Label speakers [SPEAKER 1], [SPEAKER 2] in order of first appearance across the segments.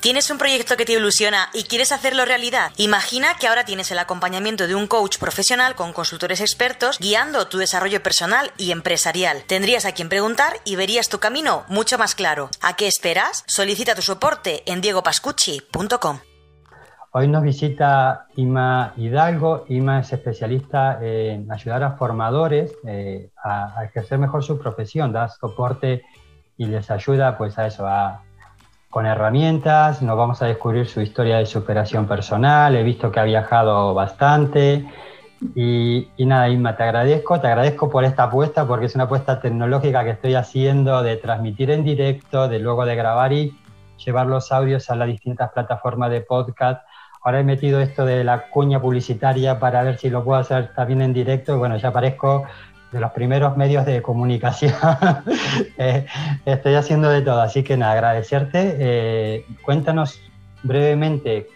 [SPEAKER 1] ¿Tienes un proyecto que te ilusiona y quieres hacerlo realidad? Imagina que ahora tienes el acompañamiento de un coach profesional con consultores expertos guiando tu desarrollo personal y empresarial. Tendrías a quien preguntar y verías tu camino mucho más claro. ¿A qué esperas? Solicita tu soporte en diegopascucci.com.
[SPEAKER 2] Hoy nos visita Ima Hidalgo. Ima es especialista en ayudar a formadores eh, a, ejercer mejor su profesión, da soporte y les ayuda pues a eso, a con herramientas, nos vamos a descubrir su historia de superación personal, he visto que ha viajado bastante y, nada, Inma, te agradezco, te agradezco por esta apuesta porque es una apuesta tecnológica que estoy haciendo de transmitir en directo, de luego de grabar y llevar los audios a las distintas plataformas de podcast. Ahora he metido esto de la cuña publicitaria para ver si lo puedo hacer también en directo y bueno, ya aparezco de los primeros medios de comunicación. Eh, estoy haciendo de todo, así que agradecerte. Eh, cuéntanos brevemente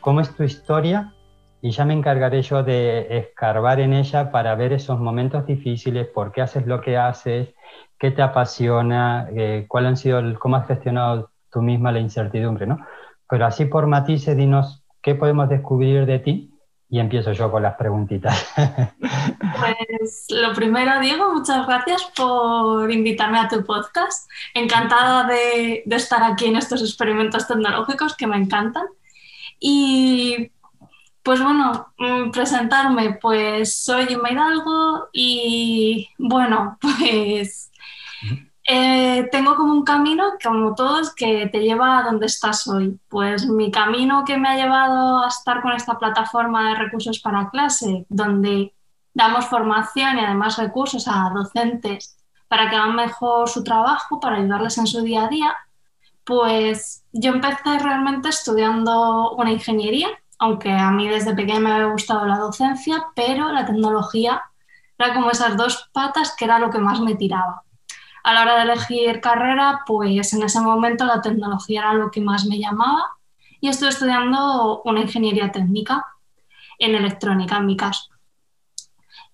[SPEAKER 2] cómo es tu historia y ya me encargaré yo de escarbar en ella para ver esos momentos difíciles, por qué haces lo que haces, qué te apasiona, eh, cuál han sido, cómo has gestionado tú misma la incertidumbre, ¿no? Pero así por matices, dinos qué podemos descubrir de ti y empiezo yo con las preguntitas.
[SPEAKER 3] Pues lo primero, Diego, muchas gracias por invitarme a tu podcast. Encantada de, estar aquí en estos experimentos tecnológicos que me encantan. Y pues bueno, mm, presentarme, pues soy Inma Hidalgo y bueno, pues eh, tengo como un camino, como todos, que te lleva a donde estás hoy. Pues mi camino que me ha llevado a estar con esta plataforma de recursos para clase, donde damos formación y además recursos a docentes para que hagan mejor su trabajo, para ayudarles en su día a día, pues yo empecé realmente estudiando una ingeniería, aunque a mí desde pequeña me había gustado la docencia, pero la tecnología era como esas dos patas que era lo que más me tiraba a la hora de elegir carrera, pues en ese momento la tecnología era lo que más me llamaba y estoy estudiando una ingeniería técnica en electrónica, en mi caso.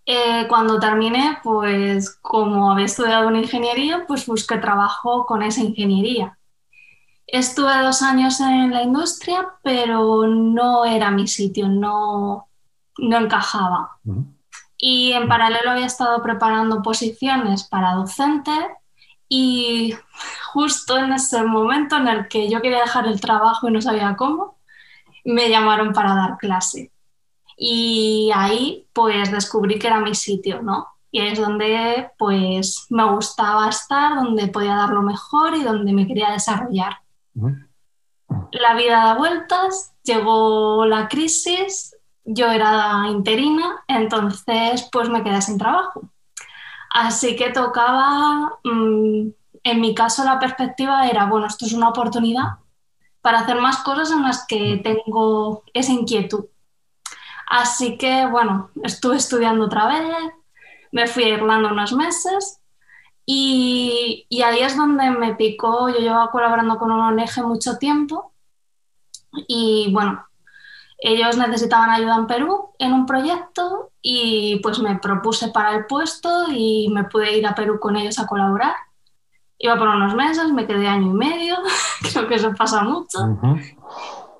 [SPEAKER 3] Eh, cuando terminé, pues como había estudiado una ingeniería, pues busqué trabajo con esa ingeniería. Estuve dos años en la industria, pero no era mi sitio, no, no encajaba. Y en paralelo había estado preparando posiciones para docente y justo en ese momento en el que yo quería dejar el trabajo y no sabía cómo, me llamaron para dar clase. Y ahí pues descubrí que era mi sitio, ¿no? Y es donde pues me gustaba estar, donde podía dar lo mejor y donde me quería desarrollar. La vida da vueltas, llegó la crisis, yo era interina, entonces pues me quedé sin trabajo. Así que tocaba, mm, en mi caso la perspectiva era, bueno, esto es una oportunidad para hacer más cosas en las que tengo esa inquietud. Así que, bueno, estuve estudiando otra vez, me fui a Irlanda unos meses y, y ahí es donde me picó, yo llevaba colaborando con una ONG mucho tiempo y bueno, ellos necesitaban ayuda en Perú en un proyecto y pues me propuse para el puesto y me pude ir a Perú con ellos a colaborar. Iba por unos meses, me quedé año y medio, creo que eso pasa mucho.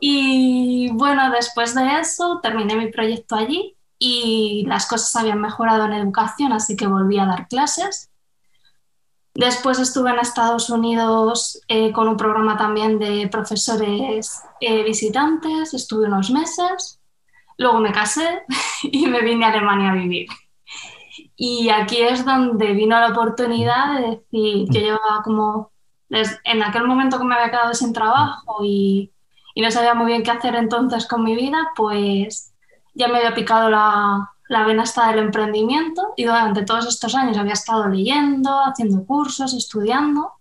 [SPEAKER 3] Y bueno, después de eso terminé mi proyecto allí y las cosas habían mejorado en educación, así que volví a dar clases Después estuve en Estados Unidos eh, con un programa también de profesores eh, visitantes, estuve unos meses, luego me casé y me vine a Alemania a vivir. Y aquí es donde vino la oportunidad de decir, yo llevaba como, en aquel momento que me había quedado sin trabajo y, y no sabía muy bien qué hacer entonces con mi vida, pues ya me había picado la, la vena está del emprendimiento y durante todos estos años había estado leyendo, haciendo cursos, estudiando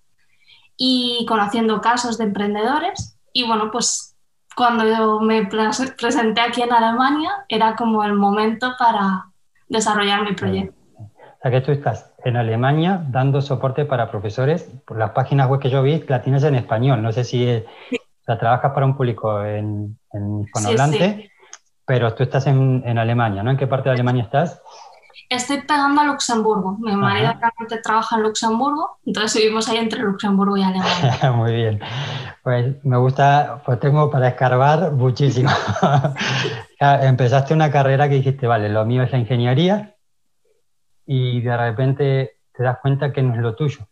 [SPEAKER 3] y conociendo casos de emprendedores. Y bueno, pues cuando yo me presenté aquí en Alemania era como el momento para desarrollar mi proyecto.
[SPEAKER 2] O sea que tú estás en Alemania dando soporte para profesores. Por las páginas web que yo vi, la tienes en español. No sé si la trabajas para un público en, en hispanohablante. Sí, sí pero tú estás en, Alemania, ¿no? ¿En qué parte de Alemania estás?
[SPEAKER 3] Estoy pegando a Luxemburgo. Mi marido realmente trabaja en Luxemburgo, entonces vivimos ahí entre Luxemburgo y Alemania.
[SPEAKER 2] Muy bien. Pues me gusta, pues tengo para escarbar muchísimo. Empezaste una carrera que dijiste, vale, lo mío es la ingeniería y de repente te das cuenta que no es lo tuyo.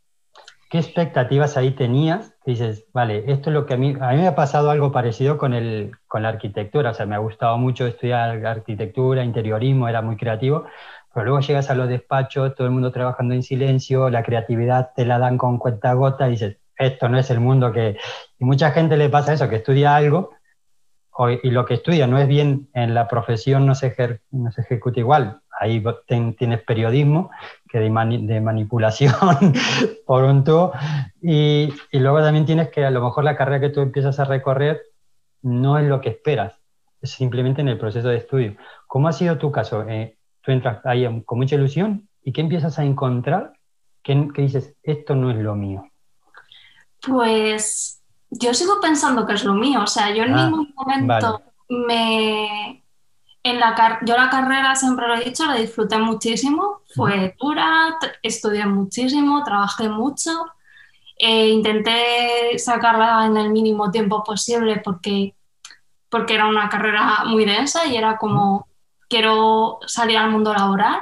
[SPEAKER 2] ¿Qué expectativas ahí tenías? dices, vale, esto es lo que a mí, a mí me ha pasado algo parecido con, el, con la arquitectura, o sea, me ha gustado mucho estudiar arquitectura, interiorismo, era muy creativo, pero luego llegas a los despachos, todo el mundo trabajando en silencio, la creatividad te la dan con cuenta gota y dices, esto no es el mundo que... Y mucha gente le pasa eso, que estudia algo y lo que estudia no es bien en la profesión, no se, no se ejecuta igual. Ahí tienes periodismo, que de, de manipulación por un tubo, y, y, luego también tienes que a lo mejor la carrera que tú empiezas a recorrer no es lo que esperas, es simplemente en el proceso de estudio. ¿Cómo ha sido tu caso? Eh, tú entras ahí con mucha ilusión y ¿qué empiezas a encontrar? ¿Qué, qué dices, esto no es lo mío?
[SPEAKER 3] Pues yo sigo pensando que es lo mío, o sea, yo en ah, ningún momento me... En la yo la carrera, siempre lo he dicho, la disfruté muchísimo, fue dura, estudié muchísimo, trabajé mucho, e intenté sacarla en el mínimo tiempo posible porque, porque era una carrera muy densa y era como, quiero salir al mundo laboral.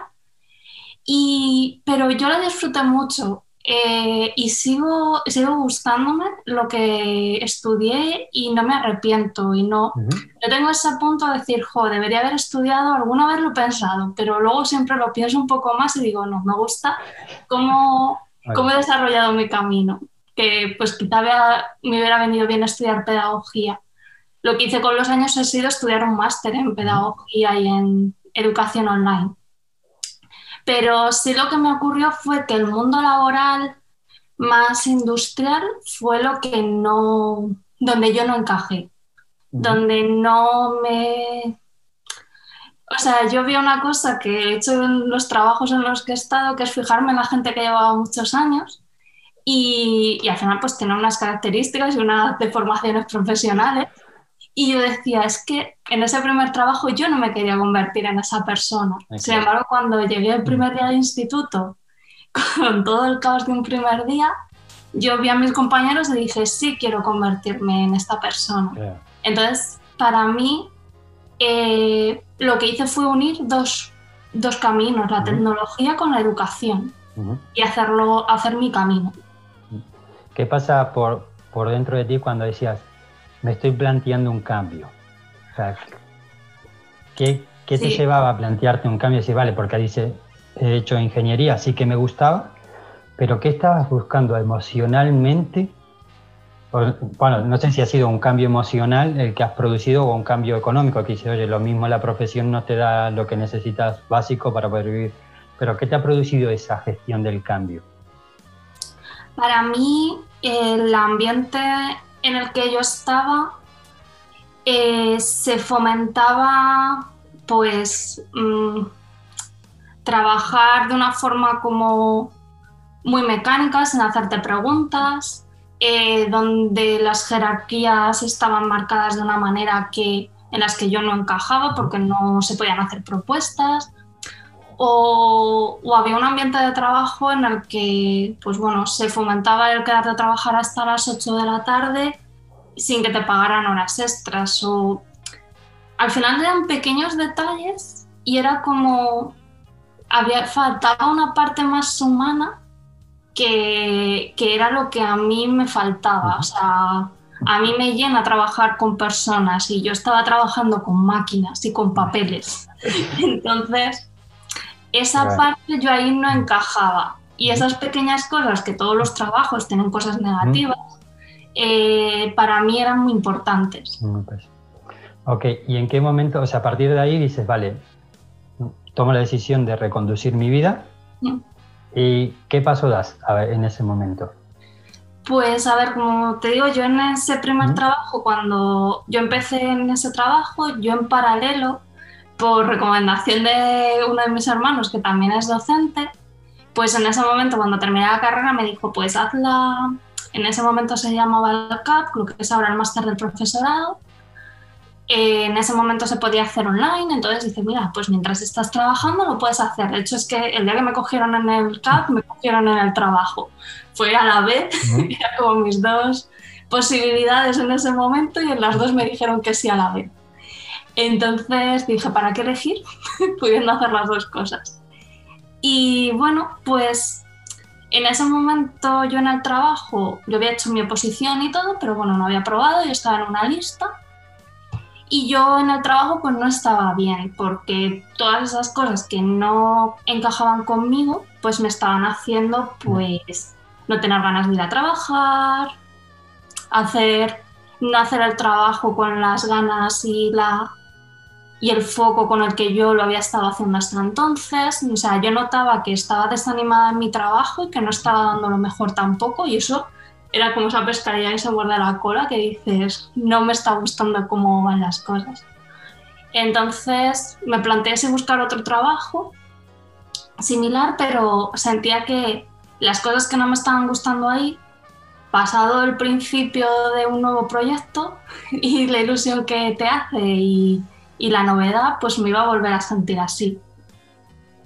[SPEAKER 3] Y, pero yo la disfruté mucho eh, y sigo, sigo gustándome lo que estudié y no me arrepiento. Y no, yo tengo ese punto de decir, jo, debería haber estudiado, alguna vez lo he pensado, pero luego siempre lo pienso un poco más y digo, no, me gusta cómo, cómo he desarrollado mi camino. Que pues quizá me hubiera venido bien estudiar pedagogía. Lo que hice con los años ha sido estudiar un máster en pedagogía y en educación online. Pero sí lo que me ocurrió fue que el mundo laboral más industrial fue lo que no, donde yo no encajé, donde no me... O sea, yo vi una cosa que he hecho en los trabajos en los que he estado, que es fijarme en la gente que llevaba muchos años y, y al final pues tiene unas características y unas deformaciones profesionales y yo decía, es que en ese primer trabajo yo no me quería convertir en esa persona. Sin embargo, cuando llegué el primer día de instituto, con todo el caos de un primer día, yo vi a mis compañeros y dije, sí, quiero convertirme en esta persona. Entonces, para mí, eh, lo que hice fue unir dos, dos caminos, la tecnología con la educación, y hacerlo, hacer mi camino.
[SPEAKER 2] ¿Qué pasa por, por dentro de ti cuando decías, me estoy planteando un cambio. O sea, ¿qué, te llevaba a plantearte un cambio? Si vale, porque dice, he hecho ingeniería, sí que me gustaba, pero ¿qué estabas buscando emocionalmente? bueno, no sé si ha sido un cambio emocional el que has producido o un cambio económico, que dice, oye, lo mismo la profesión no te da lo que necesitas básico para poder vivir, pero ¿qué te ha producido esa gestión del cambio?
[SPEAKER 3] Para mí, el ambiente en el que yo estaba eh, se fomentaba pues mm, trabajar de una forma como muy mecánica, sin hacerte preguntas, eh, donde las jerarquías estaban marcadas de una manera que, en las que yo no encajaba porque no se podían hacer propuestas. O, o, había un ambiente de trabajo en el que pues bueno, se fomentaba el quedarte a trabajar hasta las 8 de la tarde sin que te pagaran horas extras. O... Al final eran pequeños detalles y era como había faltaba una parte más humana que, que era lo que a mí me faltaba. O sea, a mí me llena trabajar con personas y yo estaba trabajando con máquinas y con papeles. Entonces, esa parte yo ahí no encajaba. Y esas pequeñas cosas, que todos los trabajos tienen cosas negativas, eh, para mí eran muy importantes. Pues.
[SPEAKER 2] Ok, ¿y en qué momento, o sea, a partir de ahí dices, vale, tomo la decisión de reconducir mi vida? Mm. ¿Y qué paso das en ese momento?
[SPEAKER 3] Pues a ver, como te digo, yo en ese primer trabajo, cuando yo empecé en ese trabajo, yo en paralelo, por recomendación de uno de mis hermanos, que también es docente, pues en ese momento, cuando terminé la carrera, me dijo, pues haz en ese momento se llamaba el CAP, lo que es ahora el máster del profesorado, en ese momento se podía hacer online, entonces dice, mira, pues mientras estás trabajando lo puedes hacer. De hecho, es que el día que me cogieron en el CAP, me cogieron en el trabajo. Fue a la vez, era como mis dos posibilidades en ese momento y en las dos me dijeron que sí a la vez. Entonces dije, ¿para qué elegir? Pudiendo hacer las dos cosas. Y bueno, pues en ese momento yo en el trabajo, yo había hecho mi oposición y todo, pero bueno, no había probado, yo estaba en una lista y yo en el trabajo pues no estaba bien porque todas esas cosas que no encajaban conmigo pues me estaban haciendo pues no tener ganas de ir a trabajar, hacer, no hacer el trabajo con las ganas y la y el foco con el que yo lo había estado haciendo hasta entonces. O sea, yo notaba que estaba desanimada en mi trabajo y que no estaba dando lo mejor tampoco y eso era como esa pescaría que se guarda la cola que dices, no me está gustando cómo van las cosas. Entonces me planteé si buscar otro trabajo similar, pero sentía que las cosas que no me estaban gustando ahí, pasado el principio de un nuevo proyecto y la ilusión que te hace y, y la novedad, pues me iba a volver a sentir así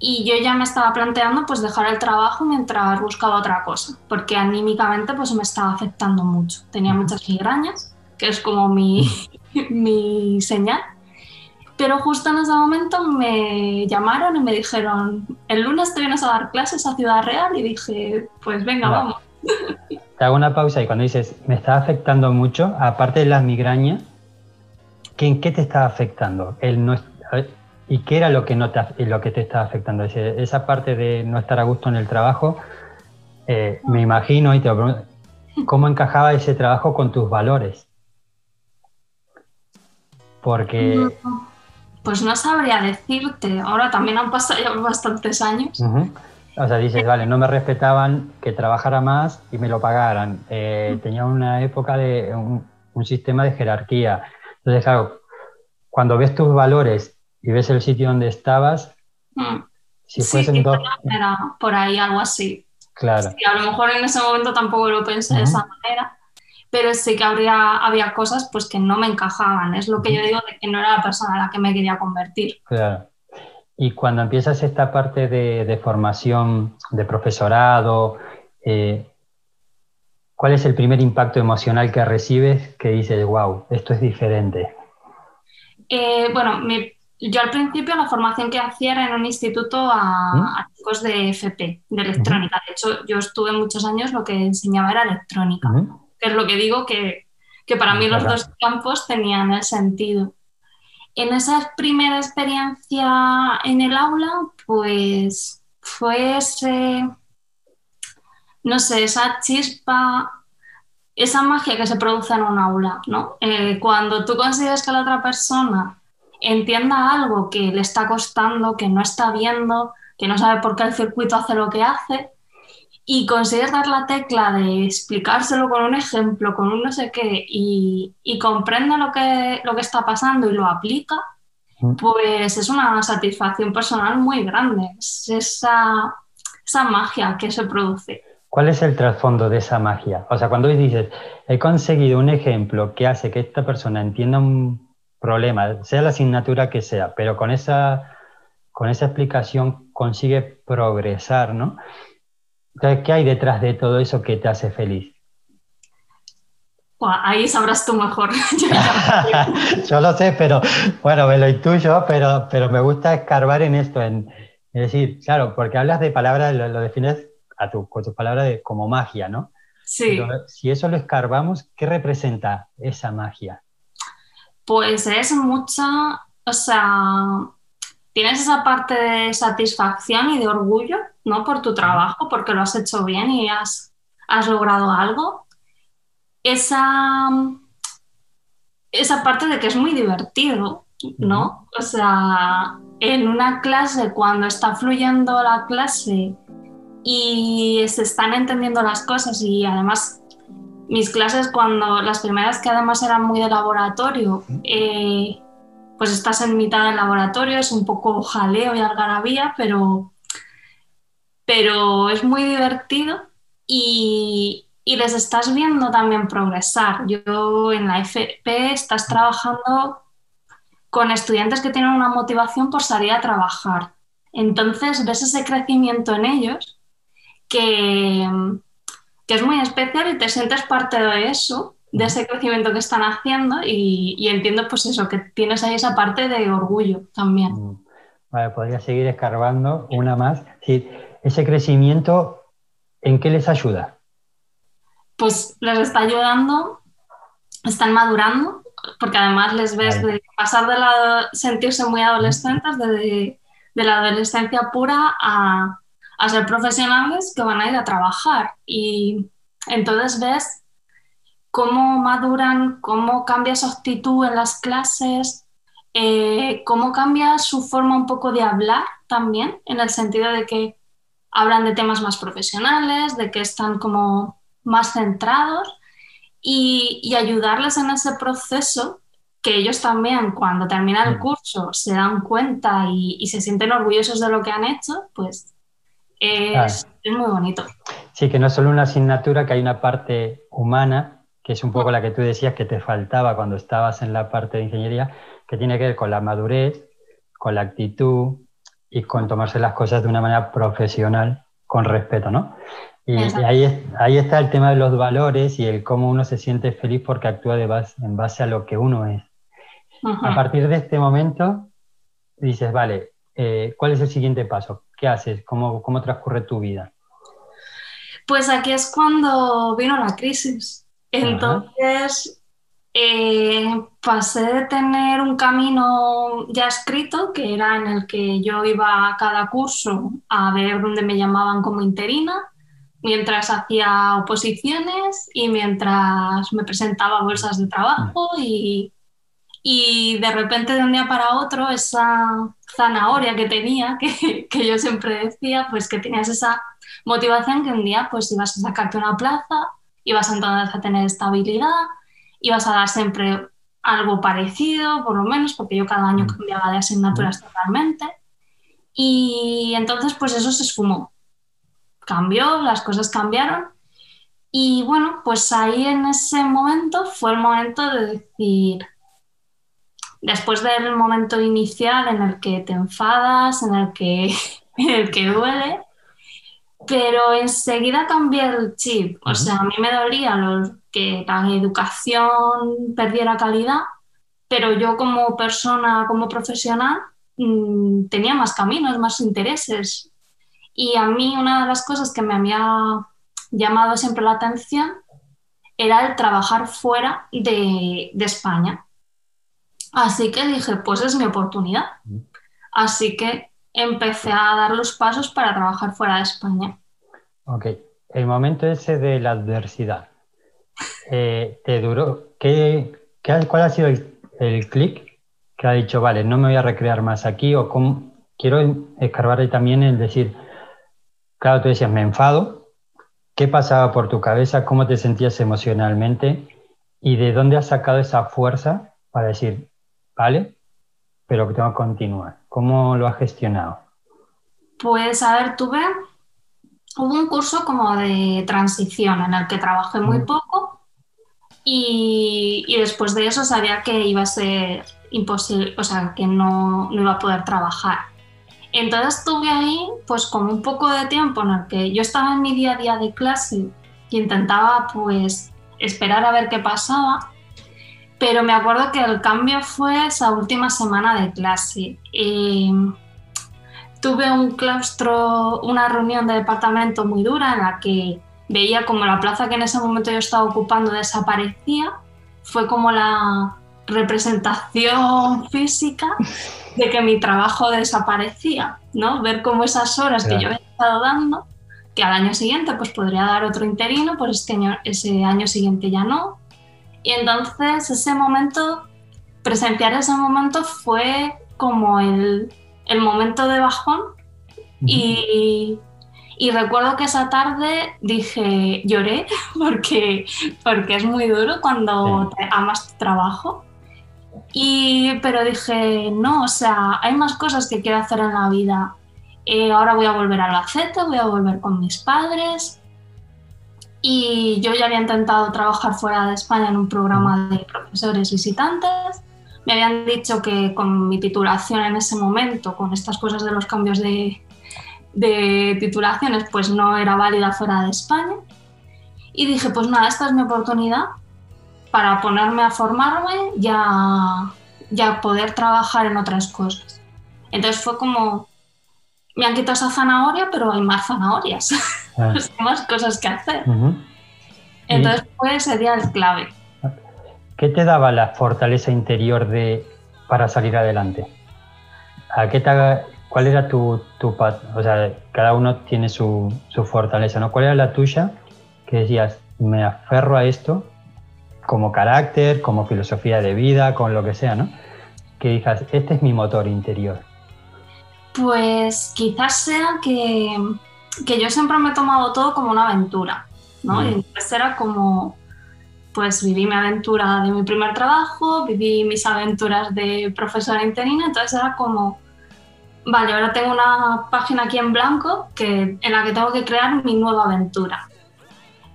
[SPEAKER 3] y yo ya me estaba planteando pues dejar el trabajo mientras buscaba otra cosa, porque anímicamente pues me estaba afectando mucho. Tenía muchas migrañas, que es como mi, mi señal. Pero justo en ese momento me llamaron y me dijeron, el lunes te vienes a dar clases a Ciudad Real y dije, pues venga, vamos.
[SPEAKER 2] Te hago una pausa y cuando dices, me está afectando mucho, aparte de las migrañas, ¿en qué te está afectando? El no, ¿Y qué era lo que, no te, lo que te estaba afectando? esa parte de no estar a gusto en el trabajo, eh, me imagino, y te pregunto, ¿cómo encajaba ese trabajo con tus valores? Porque...
[SPEAKER 3] Pues no sabría decirte, ahora también han pasado ya bastantes años.
[SPEAKER 2] O sea, dices, vale, no me respetaban que trabajara más y me lo pagaran. Eh, tenía una época de un, un sistema de jerarquía. Entonces, claro, cuando ves tus valores y ves el sitio donde estabas,
[SPEAKER 3] mm. si fuesen dos... Era por ahí algo así.
[SPEAKER 2] Claro.
[SPEAKER 3] a lo mejor en ese momento tampoco lo pensé de esa manera, pero sí que habría, había cosas pues que no me encajaban. Es lo que yo digo de que no era la persona a la que me quería convertir.
[SPEAKER 2] Claro. Y cuando empiezas esta parte de, formación de profesorado, eh, ¿cuál es el primer impacto emocional que recibes que dices, wow, esto es diferente?
[SPEAKER 3] Eh, bueno, mi yo al principio la formación que hacía era en un instituto a, ¿Mm? chicos de FP, de electrónica. De hecho, yo estuve muchos años, lo que enseñaba era electrónica, que es lo que digo que, para mí los dos campos tenían el sentido. En esa primera experiencia en el aula, pues fue ese, no sé, esa chispa, esa magia que se produce en un aula, ¿no? Eh, cuando tú consigues que la otra persona entienda algo que le está costando, que no está viendo, que no sabe por qué el circuito hace lo que hace, y consigues dar la tecla de explicárselo con un ejemplo, con un no sé qué, y, comprende lo que, lo que está pasando y lo aplica, mm. pues es una satisfacción personal muy grande. Es esa, esa magia que se produce.
[SPEAKER 2] ¿Cuál es el trasfondo de esa magia? O sea, cuando dices, he conseguido un ejemplo que hace que esta persona entienda un problema, sea la asignatura que sea, pero con esa, con esa explicación consigue progresar, ¿no? Entonces, ¿qué hay detrás de todo eso que te hace feliz?
[SPEAKER 3] ahí sabrás tú mejor.
[SPEAKER 2] Yo lo sé, pero bueno, me lo intuyo, pero, pero me gusta escarbar en esto, en, es decir, claro, porque hablas de palabras, lo, defines a tu, con tus palabras de, como magia, ¿no?
[SPEAKER 3] Sí.
[SPEAKER 2] si eso lo escarbamos, ¿qué representa esa magia?
[SPEAKER 3] pues es mucha, o sea, tienes esa parte de satisfacción y de orgullo, ¿no? Por tu trabajo, porque lo has hecho bien y has, has logrado algo. Esa, esa parte de que es muy divertido, ¿no? O sea, en una clase, cuando está fluyendo la clase y se están entendiendo las cosas y además mis clases cuando las primeras que además eran muy de laboratorio, eh, pues estás en mitad del laboratorio, es un poco jaleo y algarabía, pero, pero es muy divertido y, y les estás viendo también progresar. Yo en la FP estás trabajando con estudiantes que tienen una motivación por salir a trabajar. Entonces ves ese crecimiento en ellos que, que es muy especial y te sientes parte de eso, de ese crecimiento que están haciendo y, entiendo pues eso, que tienes ahí esa parte de orgullo también. Mm.
[SPEAKER 2] Vale, podría seguir escarbando una más. Sí, ese crecimiento, ¿en qué les ayuda?
[SPEAKER 3] Pues les está ayudando, están madurando, porque además les ves de pasar de la, sentirse muy adolescentes, de, de la adolescencia pura a, a ser profesionales que van a ir a trabajar. Y entonces ves cómo maduran, cómo cambia su actitud en las clases, eh, cómo cambia su forma un poco de hablar también, en el sentido de que hablan de temas más profesionales, de que están como más centrados y, ayudarles en ese proceso que ellos también cuando terminan el mm. curso se dan cuenta y, se sienten orgullosos de lo que han hecho, pues es, es, muy bonito.
[SPEAKER 2] Sí, que no es solo una asignatura, que hay una parte humana, que es un poco la que tú decías que te faltaba cuando estabas en la parte de ingeniería, que tiene que ver con la madurez, con la actitud y con tomarse las cosas de una manera profesional, con respeto, ¿no? Y, ahí, ahí está el tema de los valores y el cómo uno se siente feliz porque actúa de base, en base a lo que uno es. A partir de este momento, dices, vale, eh, ¿cuál es el siguiente paso? ¿Qué haces? ¿Cómo, ¿Cómo transcurre tu vida?
[SPEAKER 3] Pues aquí es cuando vino la crisis. Entonces, eh, pasé de tener un camino ya escrito, que era en el que yo iba a cada curso a ver dónde me llamaban como interina, mientras hacía oposiciones y mientras me presentaba bolsas de trabajo y, y de repente de un día para otro esa zanahoria que tenía, que, que, yo siempre decía, pues que tenías esa motivación que un día pues ibas a sacarte una plaza, ibas entonces a tener estabilidad, ibas a dar siempre algo parecido, por lo menos, porque yo cada año mm. cambiaba de asignaturas mm. totalmente. Y entonces pues eso se esfumó. Cambió, las cosas cambiaron. Y bueno, pues ahí en ese momento fue el momento de decir, después del momento inicial en el que te enfadas, en el que, en el que duele, pero enseguida cambié el chip. O sea, a mí me dolía que la educación perdiera calidad, pero yo como persona, como profesional, mm, tenía más caminos, más intereses. Y a mí una de las cosas que me había llamado siempre la atención era el trabajar fuera de, de España. Así que dije, pues es mi oportunidad. Así que empecé a dar los pasos para trabajar fuera de España.
[SPEAKER 2] Ok, el momento ese de la adversidad, eh, ¿te duró? ¿Qué, cuál ha sido el, clic que ha dicho, vale, no me voy a recrear más aquí? O cómo, quiero escarbar también el decir, claro, tú decías, me enfado, ¿qué pasaba por tu cabeza? ¿Cómo te sentías emocionalmente? ¿Y de dónde has sacado esa fuerza para decir, vale, pero que tengo que continuar? ¿Cómo lo has gestionado?
[SPEAKER 3] Pues a ver, tuve, hubo un curso como de transición en el que trabajé muy mm. poco y, después de eso sabía que iba a ser imposible, o sea, que no, no iba a poder trabajar. Entonces estuve ahí pues con un poco de tiempo en el que yo estaba en mi día a día de clase y intentaba pues esperar a ver qué pasaba pero me acuerdo que el cambio fue esa última semana de clase. tuve un claustro, una reunión de departamento muy dura en la que veía como la plaza que en ese momento yo estaba ocupando desaparecía. Fue como la representación física de que mi trabajo desaparecía, ¿no? Ver cómo esas horas que yo había estado dando, que al año siguiente pues podría dar otro interino, pues este año, ese año siguiente ya no, y entonces ese momento, presenciar ese momento fue como el, el momento de bajón y, y, recuerdo que esa tarde dije, lloré porque, porque es muy duro cuando amas tu trabajo. Y, pero dije, no, o sea, hay más cosas que quiero hacer en la vida. Eh, ahora voy a volver a la Z, voy a volver con mis padres, y yo ya había intentado trabajar fuera de España en un programa de profesores visitantes, me habían dicho que con mi titulación en ese momento, con estas cosas de los cambios de, de titulaciones, pues no era válida fuera de España. Y dije, pues nada, esta es mi oportunidad para ponerme a formarme y a, ya poder trabajar en otras cosas. Entonces fue como, me han quitado esa zanahoria, pero hay más zanahorias, ah. hay más cosas que hacer. Entonces fue ese día el clave.
[SPEAKER 2] ¿Qué te daba la fortaleza interior de, para salir adelante? ¿A qué te, ¿Cuál era tu, tu, o sea, cada uno tiene su, su fortaleza, ¿no? ¿Cuál era la tuya que decías, me aferro a esto como carácter, como filosofía de vida, con lo que sea, ¿no? Que digas, este es mi motor interior.
[SPEAKER 3] Pues quizás sea que, que yo siempre me he tomado todo como una aventura, ¿no? Mm. Y entonces era como, pues viví mi aventura de mi primer trabajo, viví mis aventuras de profesora interina, entonces era como, vale, ahora tengo una página aquí en blanco que, en la que tengo que crear mi nueva aventura.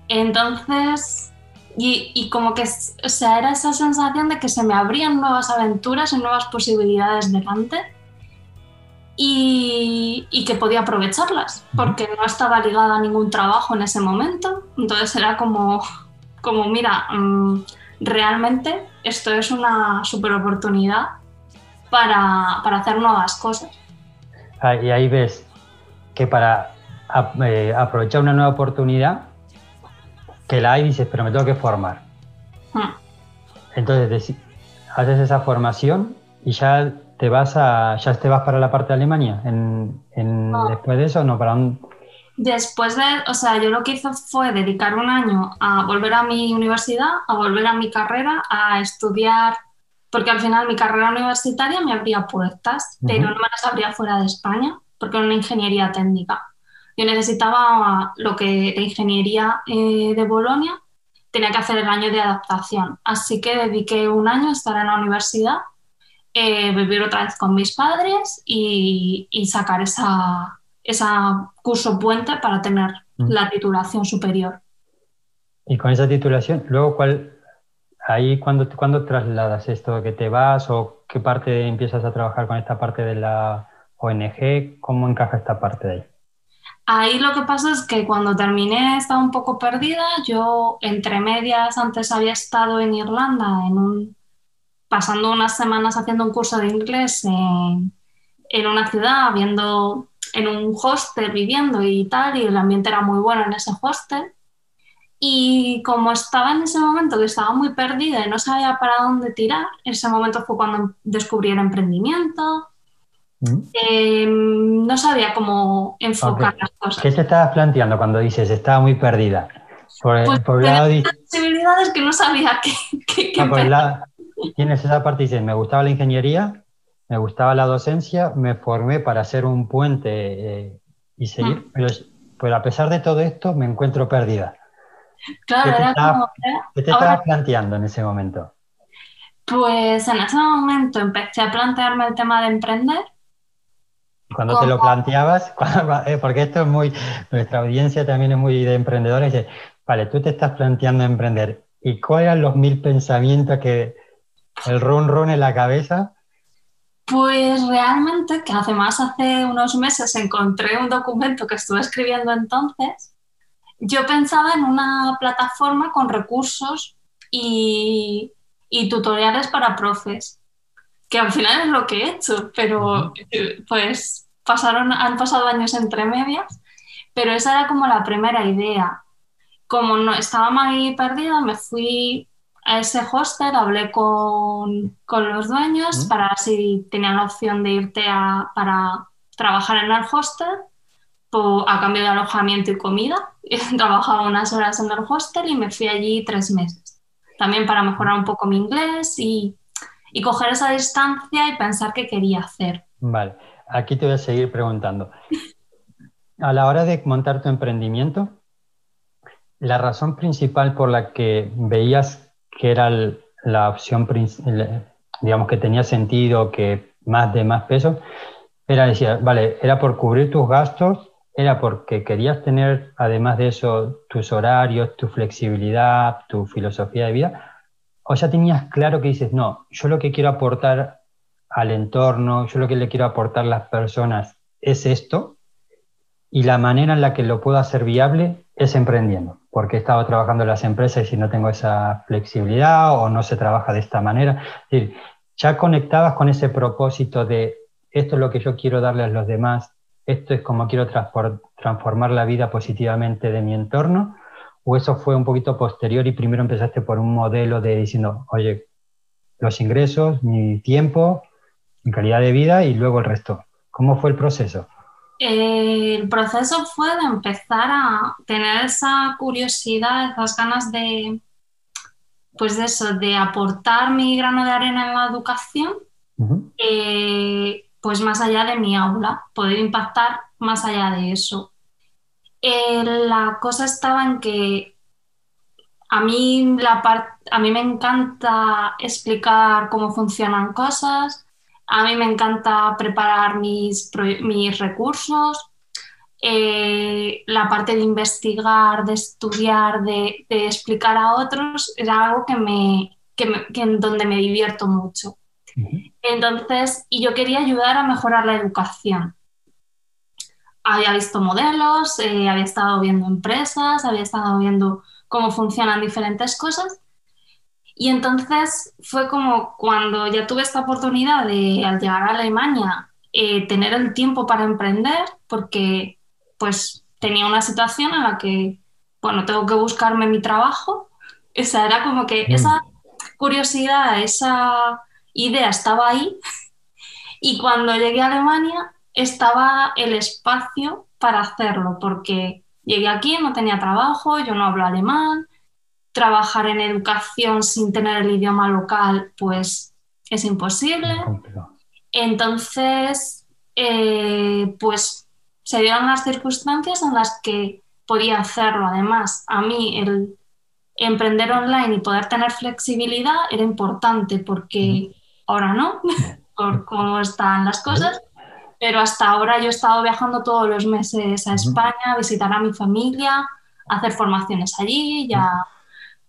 [SPEAKER 3] Entonces, y, como que o sea, era esa sensación de que se me abrían nuevas aventuras y nuevas posibilidades delante y, y, que podía aprovecharlas, porque no estaba ligada a ningún trabajo en ese momento. Entonces era como, como mira, mm, realmente esto es una super oportunidad para, para hacer nuevas cosas.
[SPEAKER 2] Ah, y ahí ves que para eh, aprovechar una nueva oportunidad que la hay dices, pero me tengo que formar. Hmm. Entonces haces esa formación y ya te vas a, ya te vas para la parte de Alemania. En, Después de eso, no, para un...
[SPEAKER 3] Después de, o sea, yo lo que hice fue dedicar un año a volver a mi universidad, a volver a mi carrera, a estudiar, porque al final mi carrera universitaria me abría puertas, pero no me las abría fuera de España, porque era una ingeniería técnica. Yo necesitaba lo que de ingeniería eh, de Bolonia, tenía que hacer el año de adaptación. Así que dediqué un año a estar en la universidad, eh, vivir otra vez con mis padres y, sacar esa, esa, curso puente para tener mm. la titulación superior.
[SPEAKER 2] Y con esa titulación, luego, ¿cuál, ahí cuando, cuando trasladas esto? ¿Que te vas o qué parte empiezas a trabajar con esta parte de la ONG? ¿Cómo encaja esta parte de ahí?
[SPEAKER 3] Ahí lo que pasa es que cuando terminé estaba un poco perdida. Yo, entre medias, antes había estado en Irlanda, en un, pasando unas semanas haciendo un curso de inglés en, en una ciudad, viendo en un hostel viviendo y tal, y el ambiente era muy bueno en ese hostel. Y como estaba en ese momento que estaba muy perdida y no sabía para dónde tirar, ese momento fue cuando descubrí el emprendimiento, Em, no sabía cómo enfocar las cosas.
[SPEAKER 2] ¿Qué te estabas planteando cuando dices estaba muy perdida?
[SPEAKER 3] Por, pues posibilidades que no sabía que,
[SPEAKER 2] ah, tienes esa parte dices, me gustaba la ingeniería, me gustaba la docencia, me formé para hacer un puente eh, y seguir, pero, pero, a pesar de todo esto me encuentro perdida.
[SPEAKER 3] Claro, ¿Qué te, estabas,
[SPEAKER 2] ¿qué te estabas planteando en ese momento?
[SPEAKER 3] Pues en ese momento empecé a plantearme el tema de emprender
[SPEAKER 2] cuando te lo planteabas, eh, porque esto es muy, nuestra audiencia también es muy de emprendedores, dice, vale, tú te estás planteando emprender, ¿y cuáles eran los mil pensamientos que el run run en la cabeza?
[SPEAKER 3] Pues realmente, que además hace unos meses encontré un documento que estuve escribiendo entonces, yo pensaba en una plataforma con recursos y, y tutoriales para profes que al final es lo que he hecho, pero pues pasaron, han pasado años entre medias, pero esa era como la primera idea. Como no estaba ahí perdida, me fui a ese hostel, hablé con, con los dueños para ver si tenían la opción de irte a, para trabajar en el hostel a cambio de alojamiento y comida. Trabajaba unas horas en el hostel y me fui allí tres meses. También para mejorar un poco mi inglés y y coger esa distancia y pensar qué quería hacer.
[SPEAKER 2] Vale, aquí te voy a seguir preguntando. A la hora de montar tu emprendimiento, la razón principal por la que veías que era la opción, digamos, que tenía sentido, que más de más peso, era decir, vale, era por cubrir tus gastos, era porque querías tener, además de eso, tus horarios, tu flexibilidad, tu filosofía de vida, o ya tenías claro que dices, no, yo lo que quiero aportar al entorno, yo lo que le quiero aportar a las personas es esto, y la manera en la que lo puedo hacer viable es emprendiendo, porque he estado trabajando en las empresas y si no tengo esa flexibilidad o no se trabaja de esta manera, es decir, ya conectabas con ese propósito de esto es lo que yo quiero darle a los demás, esto es como quiero transformar la vida positivamente de mi entorno, o eso fue un poquito posterior y primero empezaste por un modelo de diciendo, oye, los ingresos, mi tiempo, mi calidad de vida y luego el resto. ¿Cómo fue el proceso?
[SPEAKER 3] El proceso fue de empezar a tener esa curiosidad, esas ganas de, pues de eso, de aportar mi grano de arena en la educación, eh, pues más allá de mi aula, poder impactar más allá de eso. Eh, la cosa estaba en que a mí, la a mí me encanta explicar cómo funcionan cosas, a mí me encanta preparar mis, mis recursos, eh, la parte de investigar, de estudiar, de, explicar a otros, es algo que me, en donde me divierto mucho. Entonces, y yo quería ayudar a mejorar la educación. Había visto modelos, eh, había estado viendo empresas, había estado viendo cómo funcionan diferentes cosas. Y entonces fue como cuando ya tuve esta oportunidad de, al llegar a Alemania, eh, tener el tiempo para emprender, porque pues tenía una situación en la que, bueno, tengo que buscarme mi trabajo. Esa era como que mm. esa curiosidad, esa idea estaba ahí. Y cuando llegué a Alemania estaba el espacio para hacerlo, porque llegué aquí, no tenía trabajo, yo no hablo alemán, trabajar en educación sin tener el idioma local, pues es imposible. Entonces, eh, pues se dieron las circunstancias en las que podía hacerlo. Además, a mí el emprender online y poder tener flexibilidad era importante porque ahora no, por cómo están las cosas, pero hasta ahora yo he estado viajando todos los meses a España a visitar a mi familia, a hacer formaciones allí, ya...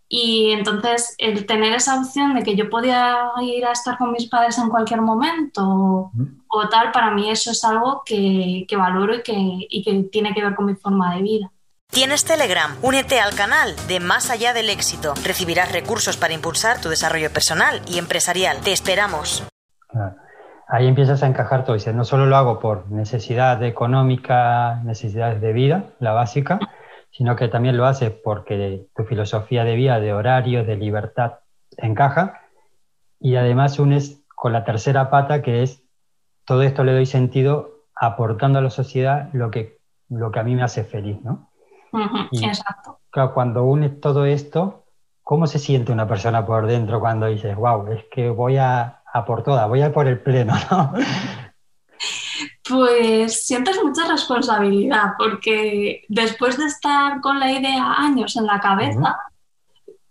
[SPEAKER 3] Y entonces el tener esa opción de que yo podía ir a estar con mis padres en cualquier momento o, tal, para mí eso es algo que, valoro y que, y que tiene que ver con mi forma de vida.
[SPEAKER 1] Tienes Telegram, únete al canal de Más allá del éxito. Recibirás recursos para impulsar tu desarrollo personal y empresarial. Te esperamos.
[SPEAKER 2] Ahí empiezas a encajar todo. Dices, no solo lo hago por necesidad económica, necesidades de vida, la básica, sino que también lo haces porque tu filosofía de vida, de horario, de libertad, encaja. Y además unes con la tercera pata, que es todo esto le doy sentido aportando a la sociedad lo que, lo que a mí me hace feliz, ¿no?
[SPEAKER 3] exacto.
[SPEAKER 2] cuando unes todo esto, ¿cómo se siente una persona por dentro cuando dices, wow, es que voy a, a por todas, voy a por el pleno, ¿no?
[SPEAKER 3] Pues sientes mucha responsabilidad porque después de estar con la idea años en la cabeza,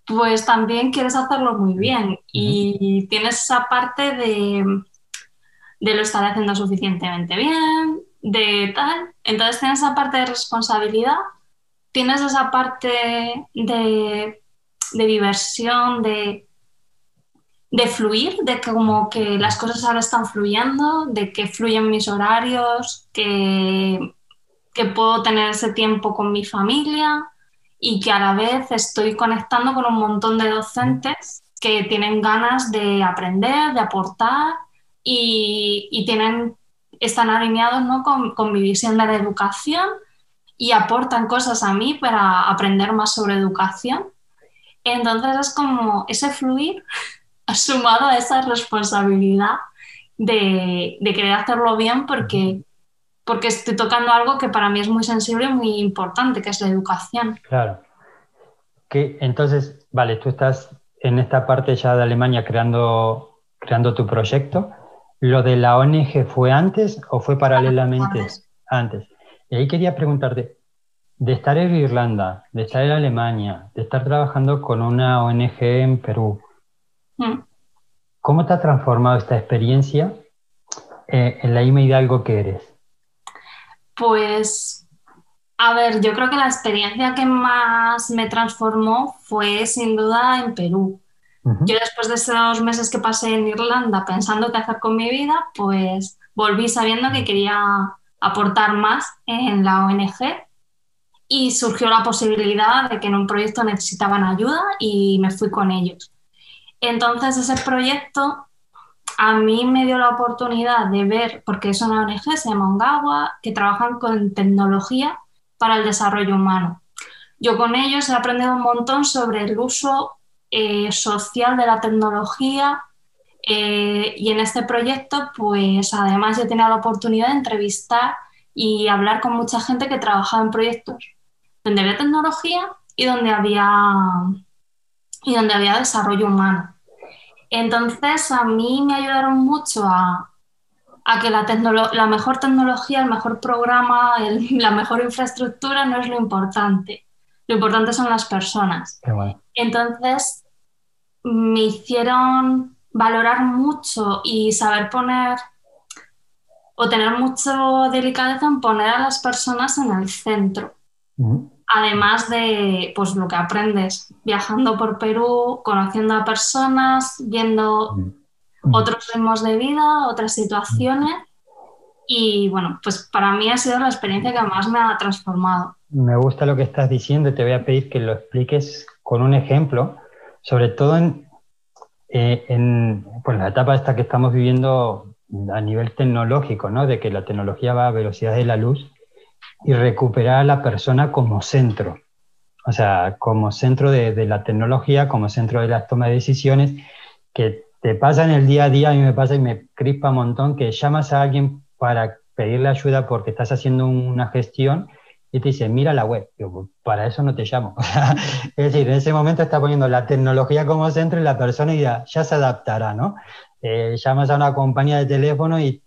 [SPEAKER 3] pues también quieres hacerlo muy bien y tienes esa parte de, de lo estar haciendo suficientemente bien, de tal. Entonces tienes esa parte de responsabilidad, tienes esa parte de, de diversión, de de fluir, de que como que las cosas ahora están fluyendo, de que fluyen mis horarios, que, que puedo tener ese tiempo con mi familia y que a la vez estoy conectando con un montón de docentes que tienen ganas de aprender, de aportar y, tienen, están alineados ¿no? con, con mi visión de la educación y aportan cosas a mí para aprender más sobre educación. Entonces es como ese fluir sumado a esa responsabilidad de, querer hacerlo bien porque, porque estoy tocando algo que para mí es muy sensible y muy importante, que es la educación.
[SPEAKER 2] Claro. Que, entonces, vale, tú estás en esta parte ya de Alemania creando, creando tu proyecto. ¿Lo de la ONG fue antes o fue paralelamente? Antes. antes. Y ahí quería preguntarte, de estar en Irlanda, de estar en Alemania, de estar trabajando con una ONG en Perú, Mm. ¿Cómo te ha transformado esta experiencia eh, en la Ima Hidalgo que eres?
[SPEAKER 3] Pues, a ver, yo creo que la experiencia que más me transformó fue sin duda en Perú, Yo después de esos meses que pasé en Irlanda pensando qué hacer con mi vida, pues volví sabiendo que quería aportar más en la ONG y surgió la posibilidad de que en un proyecto necesitaban ayuda y me fui con ellos. Entonces ese proyecto a mí me dio la oportunidad de ver, porque es una ONG, se llama Ongawa, que trabajan con tecnología para el desarrollo humano. Yo con ellos he aprendido un montón sobre el uso eh, social de la tecnología eh, y en este proyecto, pues además yo tenía la oportunidad de entrevistar y hablar con mucha gente que trabajaba en proyectos donde había tecnología y donde había, y donde había desarrollo humano. Entonces, a mí me ayudaron mucho a, que la, la, mejor tecnología, el mejor programa, la mejor infraestructura no es lo importante. Lo importante son las personas. Entonces, me hicieron valorar mucho y saber poner o tener mucha delicadeza en poner a las personas en el centro además de pues, lo que aprendes viajando por Perú, conociendo a personas, viendo mm. otros ritmos de vida, otras situaciones. Y bueno, pues para mí ha sido la experiencia que más me ha transformado.
[SPEAKER 2] Me gusta lo que estás diciendo y te voy a pedir que lo expliques con un ejemplo, sobre todo en, eh, en pues, la etapa esta que estamos viviendo a nivel tecnológico, ¿no? de que la tecnología va a velocidad de la luz y recuperar a la persona como centro, o sea, como centro de, la tecnología, como centro de la toma de decisiones, que te pasa en el día a día, a mí me pasa y me crispa un montón, que llamas a alguien para pedirle ayuda porque estás haciendo una gestión y te dice, mira la web. Yo, pues, para eso no te llamo. es decir, en ese momento está poniendo la tecnología como centro y la persona ya, ya se adaptará, ¿no? Eh, llamas a una compañía de teléfono y,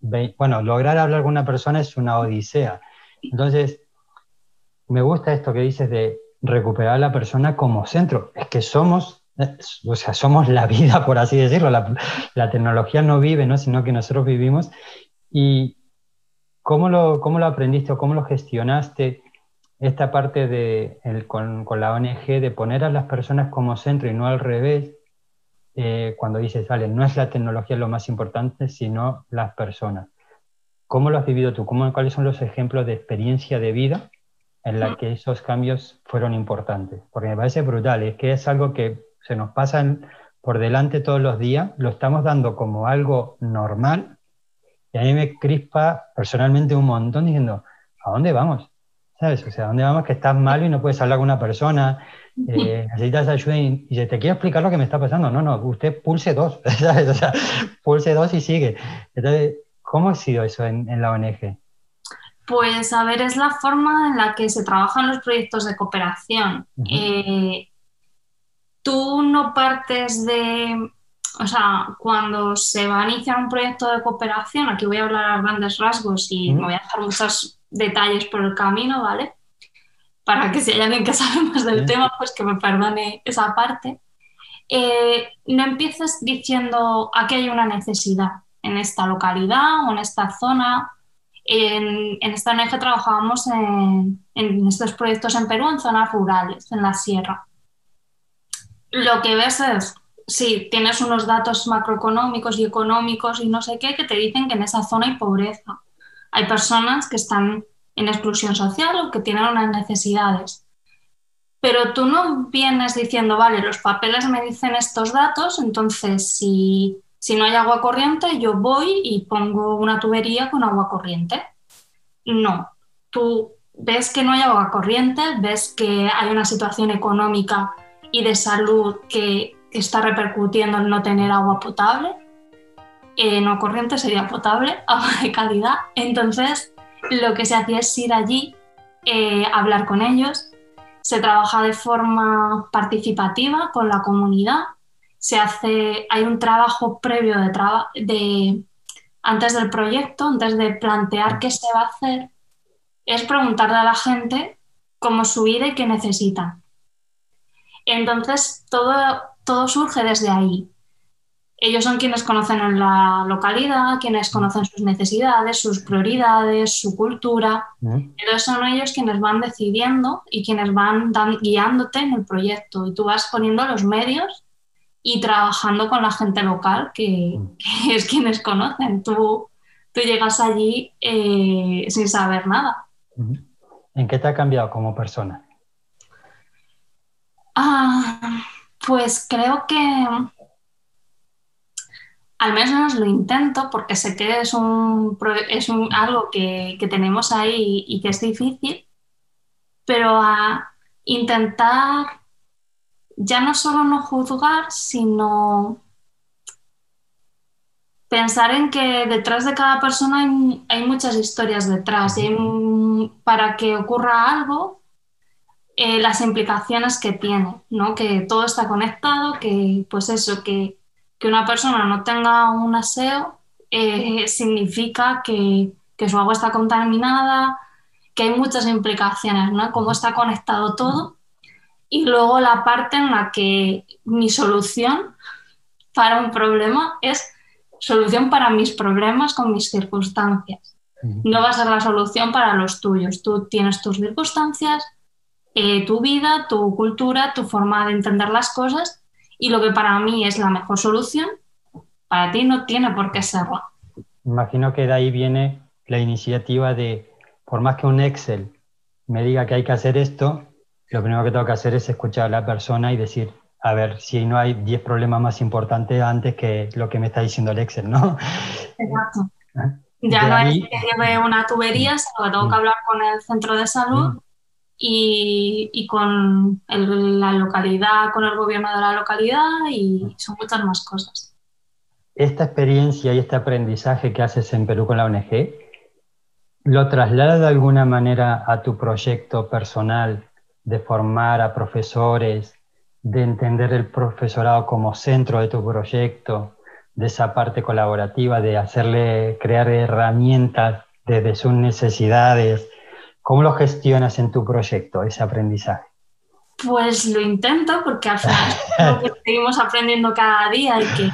[SPEAKER 2] bueno, lograr hablar con una persona es una odisea. Entonces, me gusta esto que dices de recuperar a la persona como centro. Es que somos, o sea, somos la vida, por así decirlo. La, tecnología no vive, ¿no? sino que nosotros vivimos. ¿Y cómo lo, cómo lo aprendiste o cómo lo gestionaste esta parte de, con, con, la ONG de poner a las personas como centro y no al revés? Eh, cuando dices, vale, no es la tecnología lo más importante, sino las personas. ¿Cómo lo has vivido tú? ¿Cómo, ¿Cuáles son los ejemplos de experiencia de vida en la que esos cambios fueron importantes? Porque me parece brutal, es que es algo que se nos pasa por delante todos los días, lo estamos dando como algo normal y a mí me crispa personalmente un montón diciendo, ¿a dónde vamos? ¿Sabes? O sea, ¿a dónde vamos que estás mal y no puedes hablar con una persona? Eh, necesitas ayuda y, y, te quiero explicar lo que me está pasando. No, no, usted pulse dos, ¿sabes? O sea, pulse dos y sigue. Entonces, ¿Cómo ha sido eso en, la ONG?
[SPEAKER 3] Pues a ver, es la forma en la que se trabajan los proyectos de cooperación. Eh, tú no partes de, o sea, cuando se va a iniciar un proyecto de cooperación, aquí voy a hablar a grandes rasgos y me voy a dejar muchos detalles por el camino, ¿vale? Para que si hay alguien que sabe más del tema, pues que me perdone esa parte. Eh, no empieces diciendo aquí hay una necesidad en esta localidad o en esta zona. En, esta ONG trabajábamos en, estos proyectos en Perú, en zonas rurales, en la sierra. Lo que ves es, sí, tienes unos datos macroeconómicos y económicos y no sé qué que te dicen que en esa zona hay pobreza. Hay personas que están en exclusión social o que tienen unas necesidades. Pero tú no vienes diciendo, vale, los papeles me dicen estos datos, entonces si si no hay agua corriente, yo voy y pongo una tubería con agua corriente. No, tú ves que no hay agua corriente, ves que hay una situación económica y de salud que está repercutiendo en no tener agua potable. Eh, no corriente sería potable, agua de calidad. Entonces, lo que se hacía es ir allí, eh, hablar con ellos. Se trabaja de forma participativa con la comunidad se hace, hay un trabajo previo de, de antes del proyecto, antes de plantear qué se va a hacer, es preguntarle a la gente cómo su vida y qué necesitan. Entonces, todo, todo surge desde ahí. Ellos son quienes conocen en la localidad, quienes conocen sus necesidades, sus prioridades, su cultura. Entonces son ellos quienes van decidiendo y quienes van guiándote en el proyecto. Y tú vas poniendo los medios y trabajando con la gente local, que, mm. es quienes conocen. Tú, tú llegas allí eh, sin saber nada.
[SPEAKER 2] ¿En qué te ha cambiado como persona?
[SPEAKER 3] Ah, pues creo que al menos lo intento porque sé que es, un, es un, algo que, que, tenemos ahí y que es difícil, pero a intentar ya no solo no juzgar, sino pensar en que detrás de cada persona hay, muchas historias detrás y para que ocurra algo, eh, las implicaciones que tiene, ¿no? que todo está conectado, que pues eso, que, una persona no tenga un aseo eh, significa que, que, su agua está contaminada, que hay muchas implicaciones, ¿no? Cómo está conectado todo. Y luego la parte en la que mi solución para un problema es solución para mis problemas con mis circunstancias. No va a ser la solución para los tuyos. Tú tienes tus circunstancias, eh, tu vida, tu cultura, tu forma de entender las cosas y lo que para mí es la mejor solución, para ti no tiene por qué serlo.
[SPEAKER 2] Imagino que de ahí viene la iniciativa de, por más que un Excel me diga que hay que hacer esto, lo primero que tengo que hacer es escuchar a la persona y decir, a ver si no hay 10 problemas más importantes antes que lo que me está diciendo el Excel, ¿no?
[SPEAKER 3] Exacto. ¿Eh? Ya no es que lleve una tubería, sino que tengo que mm. hablar con el centro de salud mm. y, con la localidad, con el gobierno de la localidad y son muchas más cosas.
[SPEAKER 2] Esta experiencia y este aprendizaje que haces en Perú con la ONG, ¿lo trasladas de alguna manera a tu proyecto personal de formar a profesores, de entender el profesorado como centro de tu proyecto, de esa parte colaborativa, de hacerle crear herramientas desde sus necesidades. ¿Cómo lo gestionas en tu proyecto, ese aprendizaje?
[SPEAKER 3] Pues lo intento porque al final seguimos aprendiendo cada día y que,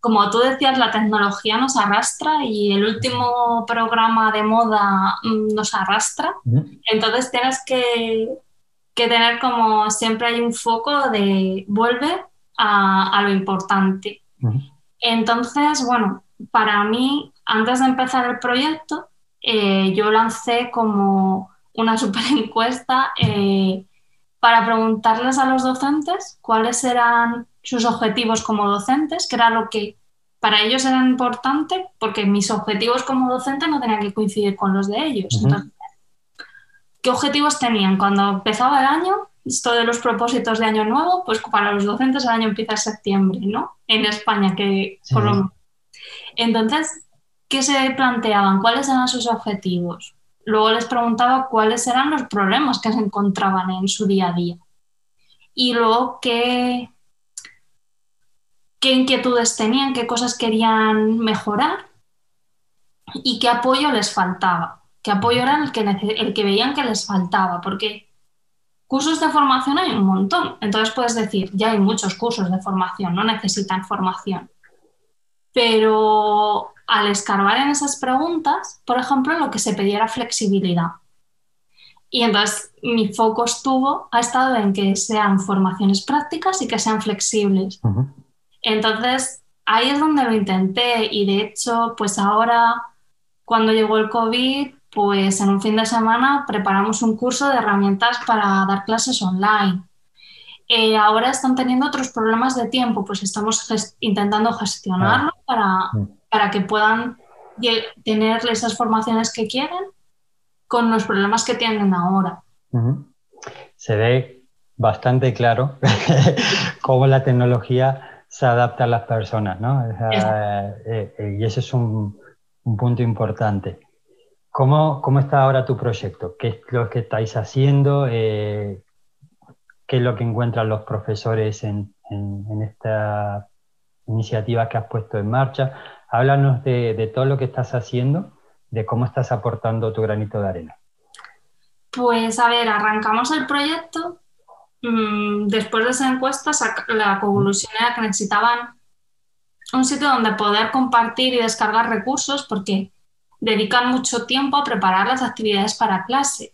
[SPEAKER 3] como tú decías, la tecnología nos arrastra y el último programa de moda mm, nos arrastra. Entonces tienes que que tener como siempre hay un foco de vuelve a, lo importante. Entonces, bueno, para mí, antes de empezar el proyecto, eh, yo lancé como una super encuesta eh, para preguntarles a los docentes cuáles eran sus objetivos como docentes, que era lo que para ellos era importante, porque mis objetivos como docente no tenían que coincidir con los de ellos. ¿Qué objetivos tenían? Cuando empezaba el año, esto de los propósitos de año nuevo, pues para los docentes el año empieza en septiembre, ¿no? En España, que por lo Entonces, ¿qué se planteaban? ¿Cuáles eran sus objetivos? Luego les preguntaba cuáles eran los problemas que se encontraban en su día a día. Y luego qué, qué inquietudes tenían, qué cosas querían mejorar y qué apoyo les faltaba qué apoyo era el que, el que veían que les faltaba, porque cursos de formación hay un montón. Entonces puedes decir, ya hay muchos cursos de formación, no necesitan formación. Pero al escarbar en esas preguntas, por ejemplo, lo que se pedía era flexibilidad. Y entonces mi foco estuvo, ha estado en que sean formaciones prácticas y que sean flexibles. Entonces, ahí es donde lo intenté y de hecho, pues ahora, cuando llegó el COVID, pues en un fin de semana preparamos un curso de herramientas para dar clases online. Eh, ahora están teniendo otros problemas de tiempo, pues estamos intentando gestionarlo para, mm. para, que puedan tener esas formaciones que quieren con los problemas que tienen ahora.
[SPEAKER 2] Se ve bastante claro cómo la tecnología se adapta a las personas, ¿no? Eh, eh, y ese es un, un punto importante. ¿Cómo, ¿Cómo, está ahora tu proyecto? ¿Qué es lo que estáis haciendo? Eh, ¿Qué es lo que encuentran los profesores en, en, esta iniciativa que has puesto en marcha? Háblanos de, de, todo lo que estás haciendo, de cómo estás aportando tu granito de arena.
[SPEAKER 3] Pues a ver, arrancamos el proyecto. Mm, después de esa encuesta, la conclusión era que necesitaban un sitio donde poder compartir y descargar recursos porque dedican mucho tiempo a preparar las actividades para clase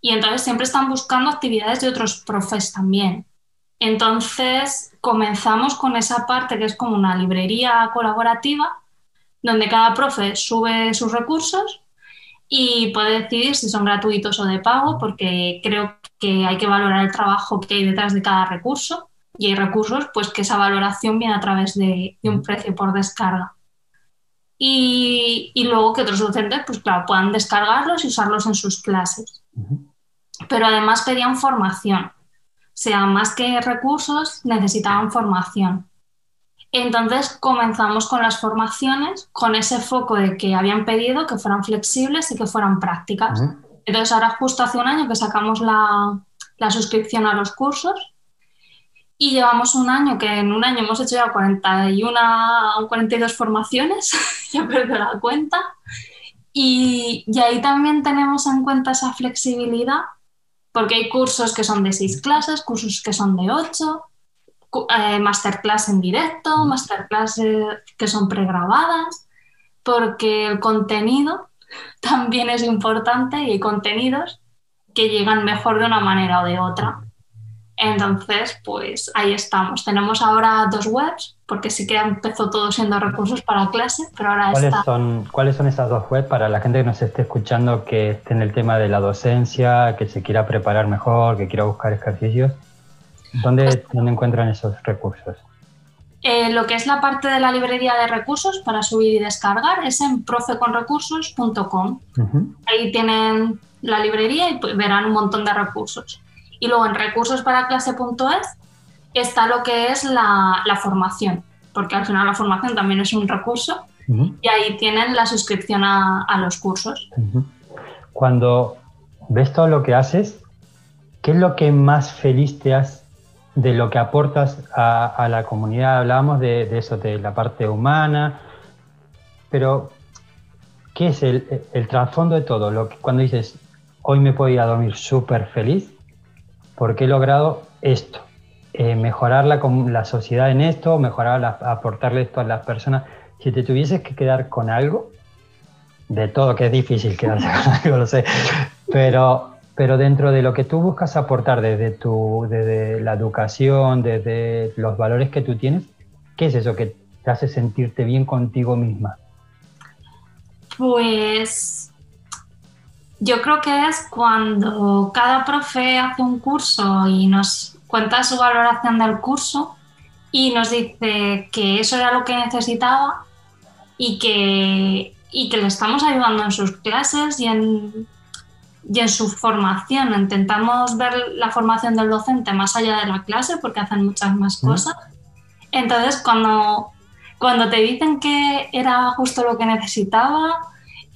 [SPEAKER 3] y entonces siempre están buscando actividades de otros profes también. Entonces, comenzamos con esa parte que es como una librería colaborativa, donde cada profe sube sus recursos y puede decidir si son gratuitos o de pago, porque creo que hay que valorar el trabajo que hay detrás de cada recurso y hay recursos pues que esa valoración viene a través de, un precio por descarga. Y, luego que otros docentes pues claro, puedan descargarlos y usarlos en sus clases. Pero además pedían formación. O sea, más que recursos, necesitaban formación. Entonces comenzamos con las formaciones con ese foco de que habían pedido que fueran flexibles y que fueran prácticas. Entonces ahora justo hace un año que sacamos la, la, suscripción a los cursos y llevamos un año que en un año hemos hecho ya 41 o 42 formaciones, ya perdí la cuenta. Y, y ahí también tenemos en cuenta esa flexibilidad porque hay cursos que son de seis clases, cursos que son de ocho, eh, masterclass en directo, masterclass que son pregrabadas, porque el contenido también es importante y hay contenidos que llegan mejor de una manera o de otra. Entonces, pues ahí estamos. Tenemos ahora dos webs, porque sí que empezó todo siendo recursos para clase, pero ahora
[SPEAKER 2] ¿Cuáles Son, ¿Cuáles son esas dos webs para la gente que nos esté escuchando, que esté en el tema de la docencia, que se quiera preparar mejor, que quiera buscar ejercicios? ¿Dónde, pues ¿dónde encuentran esos recursos?
[SPEAKER 3] Eh, lo que es la parte de la librería de recursos para subir y descargar es en profeconrecursos.com. Ahí tienen la librería y pues verán un montón de recursos. Y luego en recursosparaClase.es está lo que es la, formación, porque al final la formación también es un recurso y ahí tienen la suscripción a, los cursos.
[SPEAKER 2] Cuando ves todo lo que haces, ¿qué es lo que más feliz te has de lo que aportas a, la comunidad? Hablábamos de, eso, de la parte humana, pero ¿qué es el, el trasfondo de todo? Lo que, cuando dices, hoy me puedo ir a dormir súper feliz, porque he logrado esto, eh, mejorar la, la, sociedad en esto, mejorar, aportarle esto a las personas. Si te tuvieses que quedar con algo, de todo, que es difícil quedarse con algo, lo sé, pero, pero dentro de lo que tú buscas aportar desde, tu, desde la educación, desde los valores que tú tienes, ¿qué es eso que te hace sentirte bien contigo misma?
[SPEAKER 3] Pues yo creo que es cuando cada profe hace un curso y nos cuenta su valoración del curso y nos dice que eso era lo que necesitaba y que, y que le estamos ayudando en sus clases y en, y en su formación. Intentamos ver la formación del docente más allá de la clase porque hacen muchas más cosas. Entonces, cuando, cuando te dicen que era justo lo que necesitaba,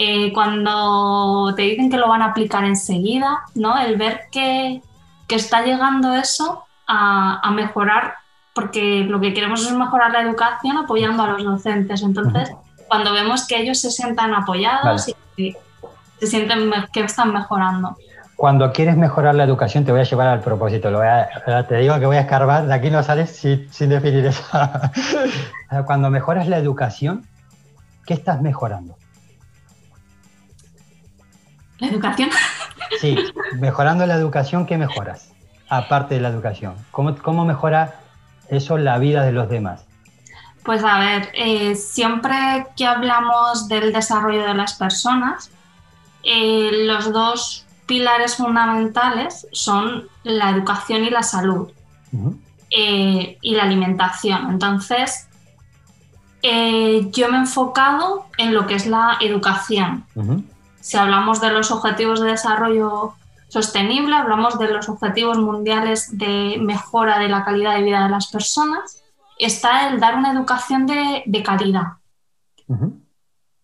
[SPEAKER 3] eh, cuando te dicen que lo van a aplicar enseguida, ¿no? El ver que, está llegando eso a, mejorar, porque lo que queremos es mejorar la educación apoyando a los docentes. Entonces, cuando vemos que ellos se sientan apoyados y que se sienten que están mejorando.
[SPEAKER 2] Cuando quieres mejorar la educación, te voy a llevar al propósito. Lo te digo que voy a escarbar, de aquí no sales sin, sin definir eso. Cuando mejoras la educación, ¿qué estás mejorando?
[SPEAKER 3] ¿La educación?
[SPEAKER 2] Sí, mejorando la educación, ¿qué mejoras? Aparte de la educación. ¿Cómo, cómo mejora eso la vida de los demás?
[SPEAKER 3] Pues a ver, eh, siempre que hablamos del desarrollo de las personas, eh, los dos pilares fundamentales son la educación y la salud eh, y la alimentación. Entonces, yo me he enfocado en lo que es la educación. Si hablamos de los objetivos de desarrollo sostenible, hablamos de los objetivos mundiales de mejora de la calidad de vida de las personas, está el dar una educación de, calidad.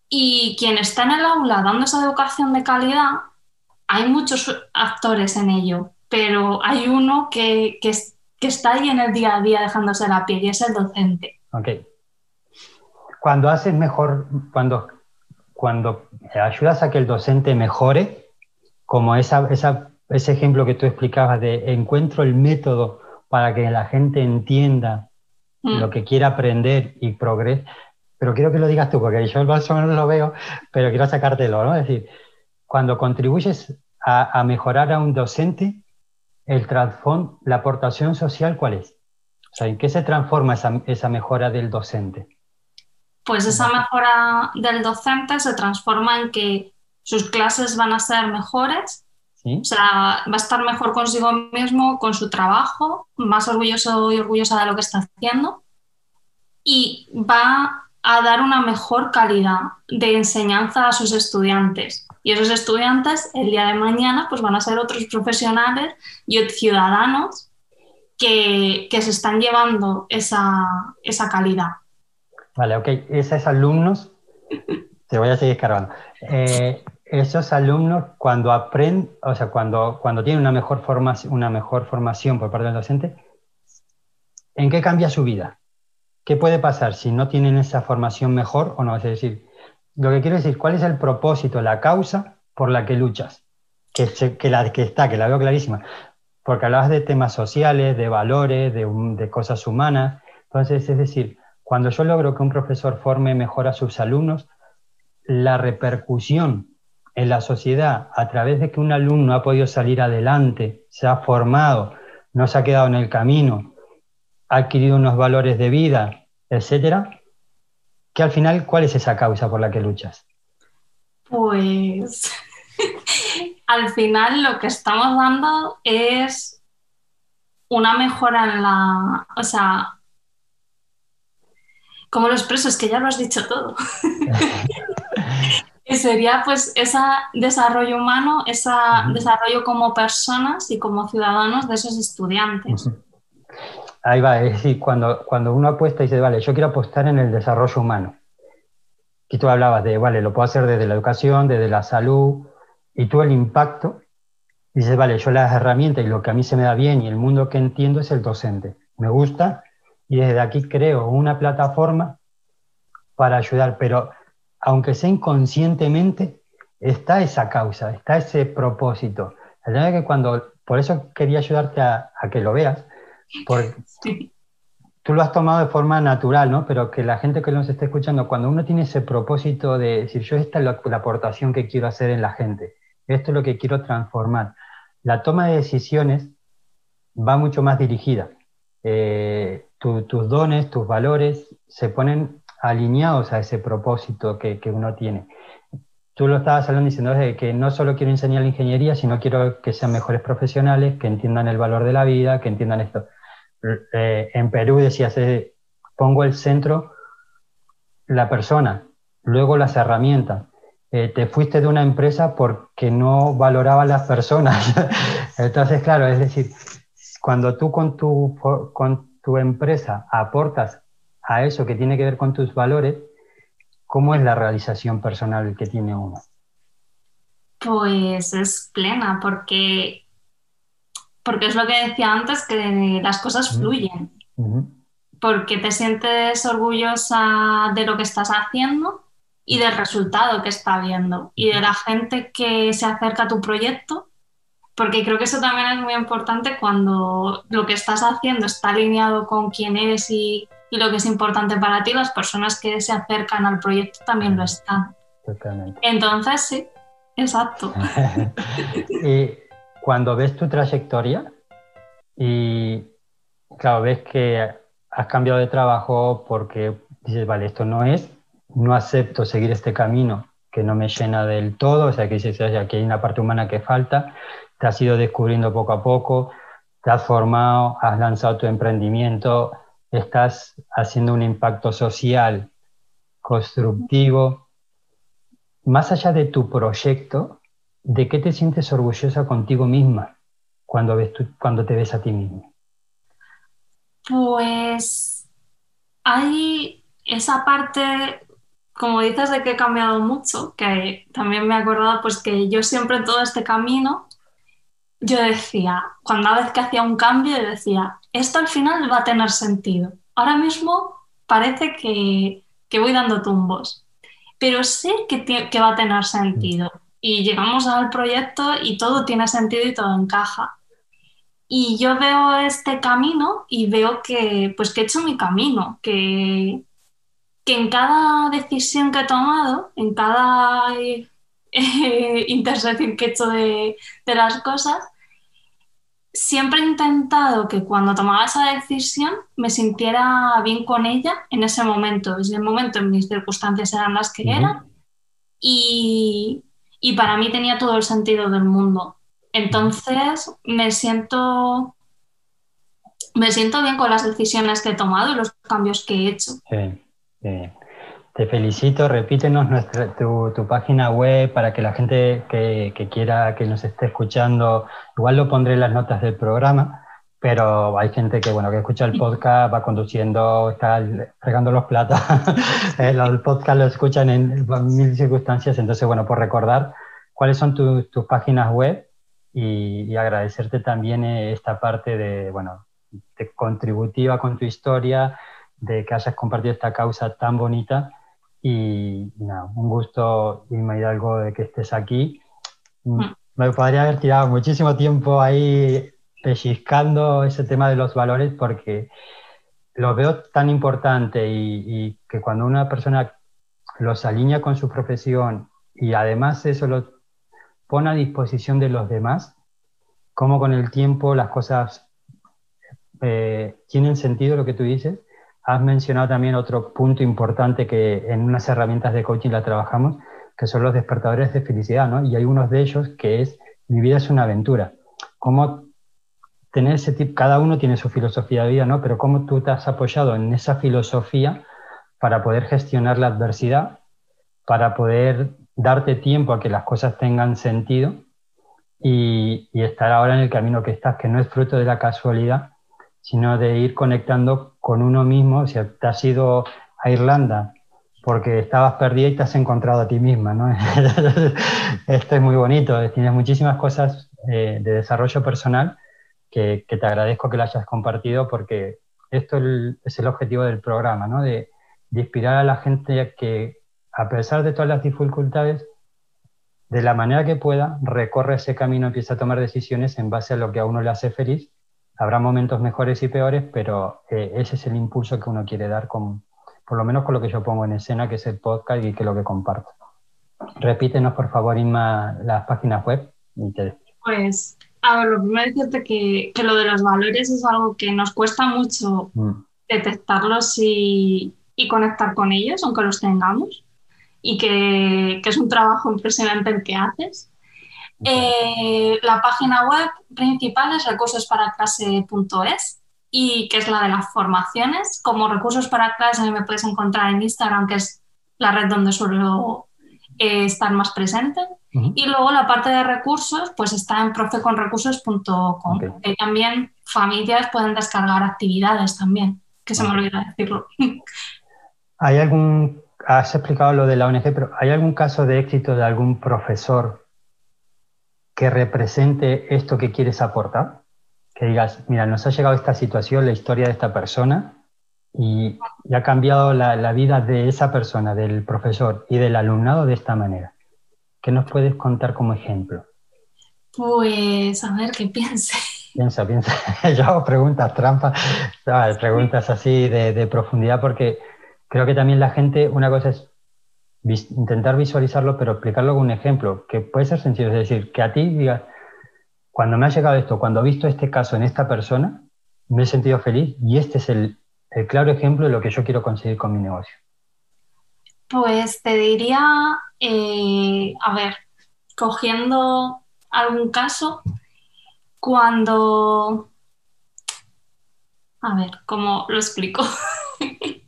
[SPEAKER 3] Y quien está en el aula dando esa educación de calidad, hay muchos actores en ello, pero hay uno que, que, que está ahí en el día a día dejándose la piel y es el docente.
[SPEAKER 2] Ok. Cuando haces mejor, cuando cuando ayudas a que el docente mejore, como esa, ese ejemplo que tú explicabas de encuentro el método para que la gente entienda mm. lo que quiere aprender y progrese, pero quiero que lo digas tú, porque yo más o menos lo veo, pero quiero sacártelo, ¿no? Es decir, cuando contribuyes a, mejorar a un docente, el la aportación social, ¿cuál es? O ¿en qué se transforma esa, esa mejora del docente?
[SPEAKER 3] Pues esa mejora del docente se transforma en que sus clases van a ser mejores, o sea, va a estar mejor consigo mismo, con su trabajo, más orgulloso y orgullosa de lo que está haciendo y va a dar una mejor calidad de enseñanza a sus estudiantes. Y esos estudiantes el día de mañana pues van a ser otros profesionales y ciudadanos que, se están llevando esa, calidad.
[SPEAKER 2] Vale, ok. Esos alumnos, te voy a seguir escarbando. Eh, esos alumnos cuando aprenden, o sea, cuando, cuando tienen una mejor, formación, una mejor formación por parte del docente, ¿en qué cambia su vida? ¿Qué puede pasar si no tienen esa formación mejor o no? Es decir, lo que quiero decir, ¿cuál es el propósito, la causa por la que luchas? Que, que, la, que está, que la veo clarísima. Porque hablabas de temas sociales, de valores, de, de cosas humanas. Entonces, es decir, cuando yo logro que un profesor forme mejor a sus alumnos, la repercusión en la sociedad a través de que un alumno ha podido salir adelante, se ha formado, no se ha quedado en el camino, ha adquirido unos valores de vida, etcétera, que al final, ¿cuál es esa causa por la que luchas?
[SPEAKER 3] Pues al final lo que estamos dando es una mejora en la, o sea, como los presos, que ya lo has dicho todo. que sería pues ese desarrollo humano, ese desarrollo como personas y como ciudadanos de esos estudiantes.
[SPEAKER 2] Ahí va, es decir, cuando, cuando uno apuesta y dice, vale, yo quiero apostar en el desarrollo humano. Y tú hablabas de, vale, lo puedo hacer desde la educación, desde la salud, y tú el impacto, dices, vale, yo las herramientas y lo que a mí se me da bien y el mundo que entiendo es el docente. Me gusta y desde aquí creo una plataforma para ayudar, pero aunque sea inconscientemente, está esa causa, está ese propósito. que cuando, por eso quería ayudarte a, que lo veas, porque tú lo has tomado de forma natural, ¿no? Pero que la gente que nos esté escuchando, cuando uno tiene ese propósito de decir, yo esta es la, aportación que quiero hacer en la gente, esto es lo que quiero transformar, la toma de decisiones va mucho más dirigida. Eh, tus dones, tus valores se ponen alineados a ese propósito que, uno tiene. Tú lo estabas hablando diciendo que no solo quiero enseñar la ingeniería, sino quiero que sean mejores profesionales, que entiendan el valor de la vida, que entiendan esto. Eh, en Perú decías, eh, pongo el centro la persona, luego las herramientas. Eh, te fuiste de una empresa porque no valoraba las personas. Entonces, claro, es decir, cuando tú con tu, tu empresa aportas a eso que tiene que ver con tus valores, ¿cómo es la realización personal que tiene uno?
[SPEAKER 3] Pues es plena, porque, porque es lo que decía antes, que las cosas fluyen. Porque te sientes orgullosa de lo que estás haciendo y del resultado que está viendo y de la gente que se acerca a tu proyecto, porque creo que eso también es muy importante cuando lo que estás haciendo está alineado con quién eres y y lo que es importante para ti, las personas que se acercan al proyecto también lo están. Totalmente. Entonces, sí, exacto.
[SPEAKER 2] y cuando ves tu trayectoria y, claro, ves que has cambiado de trabajo porque dices, vale, esto no es, no acepto seguir este camino que no me llena del todo, o sea, que dices, aquí hay una parte humana que falta, te has ido descubriendo poco a poco, te has formado, has lanzado tu emprendimiento, estás haciendo un impacto social constructivo. Más allá de tu proyecto, ¿de qué te sientes orgullosa contigo misma cuando, ves cuando te ves a ti misma?
[SPEAKER 3] Pues hay esa parte, como dices, de que he cambiado mucho, que también me he acordado pues que yo siempre en todo este camino, yo decía, cuando vez que hacía un cambio, yo decía, esto al final va a tener sentido. Ahora mismo parece que, voy dando tumbos, pero sé que, que va a tener sentido. Y llegamos al proyecto y todo tiene sentido y todo encaja. Y yo veo este camino y veo que, pues, que he hecho mi camino, que, que en cada decisión que he tomado, en cada eh, intersección que he hecho de, de las cosas, siempre he intentado que cuando tomaba esa decisión me sintiera bien con ella en ese momento. En el momento, en mis circunstancias eran las que eran y, para mí tenía todo el sentido del mundo. Entonces me siento, me siento bien con las decisiones que he tomado y los cambios que he hecho.
[SPEAKER 2] Te felicito, repítenos nuestra, tu, página web para que la gente que, quiera que nos esté escuchando, igual lo pondré en las notas del programa, pero hay gente que, bueno, que escucha el podcast, va conduciendo, está fregando los platos, el eh, podcast lo escuchan en mil circunstancias, entonces, bueno, por recordar cuáles son tus páginas web y, agradecerte también eh, esta parte de, bueno, de contributiva con tu historia, de que hayas compartido esta causa tan bonita y, nada, un gusto, Irma Hidalgo, de que estés aquí. Mm, mm. Me podría haber tirado muchísimo tiempo ahí pellizcando ese tema de los valores porque lo veo tan importante y, que cuando una persona los alinea con su profesión y además eso lo pone a disposición de los demás, como con el tiempo las cosas eh, tienen sentido lo que tú dices Has mencionado también otro punto importante que en unas herramientas de coaching la trabajamos, que son los despertadores de felicidad, ¿no? Y hay uno de ellos que es mi vida es una aventura. Cómo tener ese tipo, cada uno tiene su filosofía de vida, ¿no? Pero cómo tú te has apoyado en esa filosofía para poder gestionar la adversidad, para poder darte tiempo a que las cosas tengan sentido y, y estar ahora en el camino que estás, que no es fruto de la casualidad, sino de ir conectando con uno mismo. O sea, te has ido a Irlanda porque estabas perdida y te has encontrado a ti misma, ¿no? Esto es muy bonito, tienes muchísimas cosas eh, de desarrollo personal que, te agradezco que las hayas compartido porque esto es el objetivo del programa, ¿no? De, de inspirar a la gente que, a pesar de todas las dificultades, de la manera que pueda, recorre ese camino, empieza a tomar decisiones en base a lo que a uno le hace feliz Habrá momentos mejores y peores, pero eh, ese es el impulso que uno quiere dar, con, por lo menos con lo que yo pongo en escena, que es el podcast y que es lo que comparto. Repítenos, por favor, Inma, las páginas web.
[SPEAKER 3] Pues, a ver, lo primero es decirte que, que, lo de los valores es algo que nos cuesta mucho mm. detectarlos y, y, conectar con ellos, aunque los tengamos, y que, que es un trabajo impresionante el que haces. Eh, la página web principal es recursosparaclase.es y que es la de las formaciones. Como recursos para clase me puedes encontrar en Instagram, que es la red donde suelo eh, estar más presente. Y luego la parte de recursos, pues está en profeconrecursos.com. que también familias pueden descargar actividades también, que se me olvidó decirlo.
[SPEAKER 2] ¿Hay algún, has explicado lo de la ONG, pero ¿hay algún caso de éxito de algún profesor que represente esto que quieres aportar? Que digas, mira, nos ha llegado esta situación, la historia de esta persona, y, ha cambiado la, vida de esa persona, del profesor y del alumnado de esta manera. ¿Qué nos puedes contar como ejemplo?
[SPEAKER 3] Pues a ver qué piense.
[SPEAKER 2] Piensa, piensa. Yo hago preguntas trampas, preguntas así de, de profundidad, porque creo que también la gente, una cosa es intentar visualizarlo, pero explicarlo con un ejemplo, que puede ser sencillo, es decir, que a ti digas, cuando me ha llegado esto, cuando he visto este caso en esta persona, me he sentido feliz y este es el, claro ejemplo de lo que yo quiero conseguir con mi negocio.
[SPEAKER 3] Pues te diría, eh, a ver, cogiendo algún caso, cuando... A ver, ¿cómo lo explico?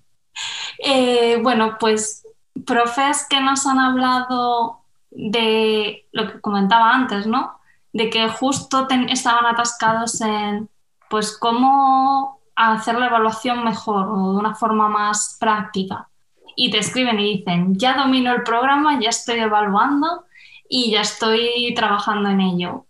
[SPEAKER 3] Eh, bueno, pues profes que nos han hablado de lo que comentaba antes, ¿no? De que justo estaban atascados en, pues, cómo hacer la evaluación mejor o de una forma más práctica. Y te escriben y dicen, ya domino el programa, ya estoy evaluando y ya estoy trabajando en ello.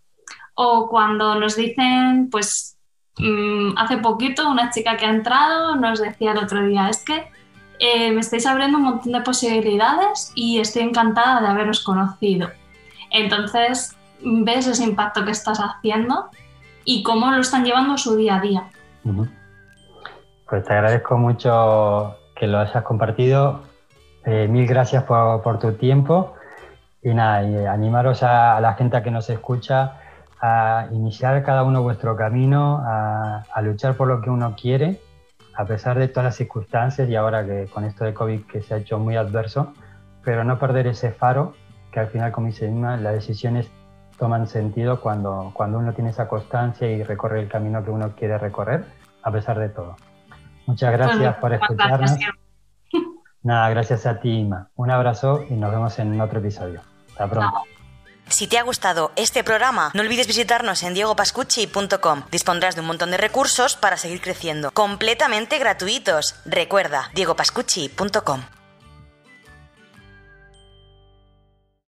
[SPEAKER 3] O cuando nos dicen, pues, mm, hace poquito una chica que ha entrado nos decía el otro día, es que eh, me estáis abriendo un montón de posibilidades y estoy encantada de haberos conocido. Entonces, ves ese impacto que estás haciendo y cómo lo están llevando su día a día.
[SPEAKER 2] Pues te agradezco mucho que lo hayas compartido. Eh, mil gracias por, tu tiempo. Y nada, animaros a, la gente que nos escucha a iniciar cada uno vuestro camino, a luchar por lo que uno quiere, a pesar de todas las circunstancias y ahora que con esto de COVID que se ha hecho muy adverso, pero no perder ese faro que al final, como dice Inma, las decisiones toman sentido cuando, cuando uno tiene esa constancia y recorre el camino que uno quiere recorrer, a pesar de todo. Muchas gracias por escucharnos. Nada, gracias a ti, Inma. Un abrazo y nos vemos en otro episodio. Hasta pronto.
[SPEAKER 1] Si te ha gustado este programa, no olvides visitarnos en diegopascucci.com. Dispondrás de un montón de recursos para seguir creciendo, completamente gratuitos. Recuerda, diegopascucci.com.